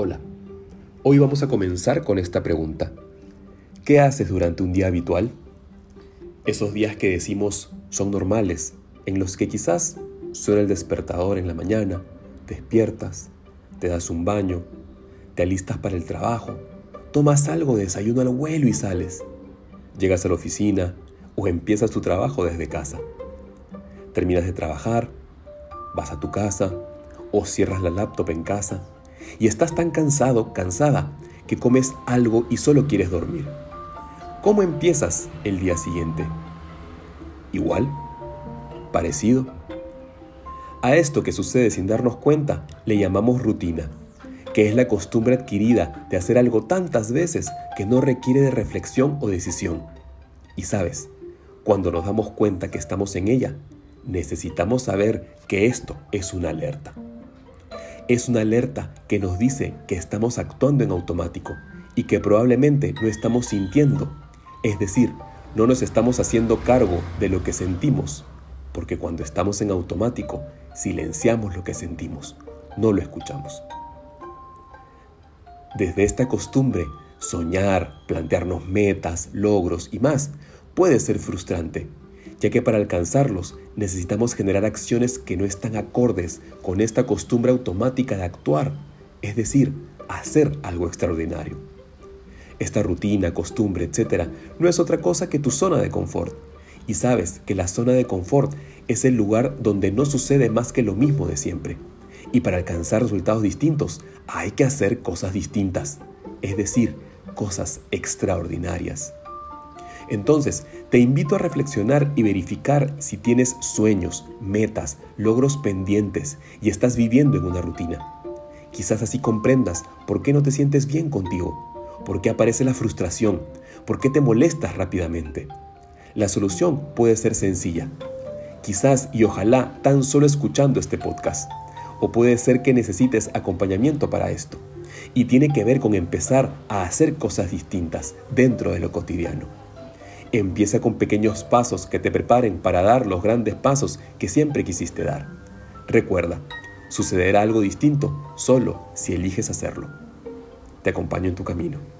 Hola, hoy vamos a comenzar con esta pregunta. ¿Qué haces durante un día habitual? Esos días que decimos son normales, en los que quizás suena el despertador en la mañana, despiertas, te das un baño, te alistas para el trabajo, tomas algo de desayuno al vuelo y sales. Llegas a la oficina o empiezas tu trabajo desde casa. Terminas de trabajar, vas a tu casa o cierras la laptop en casa y estás tan cansado, cansada, que comes algo y solo quieres dormir. ¿Cómo empiezas el día siguiente? ¿Igual? ¿Parecido? A esto que sucede sin darnos cuenta le llamamos rutina, que es la costumbre adquirida de hacer algo tantas veces que no requiere de reflexión o decisión. Y sabes, cuando nos damos cuenta que estamos en ella, necesitamos saber que esto es una alerta es una alerta que nos dice que estamos actuando en automático y que probablemente no estamos sintiendo. Es decir, no nos estamos haciendo cargo de lo que sentimos, porque cuando estamos en automático, silenciamos lo que sentimos, no lo escuchamos. Desde esta costumbre, soñar, plantearnos metas, logros y más puede ser frustrante ya que para alcanzarlos necesitamos generar acciones que no están acordes con esta costumbre automática de actuar, es decir, hacer algo extraordinario. Esta rutina, costumbre, etc., no es otra cosa que tu zona de confort. Y sabes que la zona de confort es el lugar donde no sucede más que lo mismo de siempre. Y para alcanzar resultados distintos hay que hacer cosas distintas, es decir, cosas extraordinarias. Entonces, te invito a reflexionar y verificar si tienes sueños, metas, logros pendientes y estás viviendo en una rutina. Quizás así comprendas por qué no te sientes bien contigo, por qué aparece la frustración, por qué te molestas rápidamente. La solución puede ser sencilla. Quizás y ojalá tan solo escuchando este podcast. O puede ser que necesites acompañamiento para esto. Y tiene que ver con empezar a hacer cosas distintas dentro de lo cotidiano. Empieza con pequeños pasos que te preparen para dar los grandes pasos que siempre quisiste dar. Recuerda, sucederá algo distinto solo si eliges hacerlo. Te acompaño en tu camino.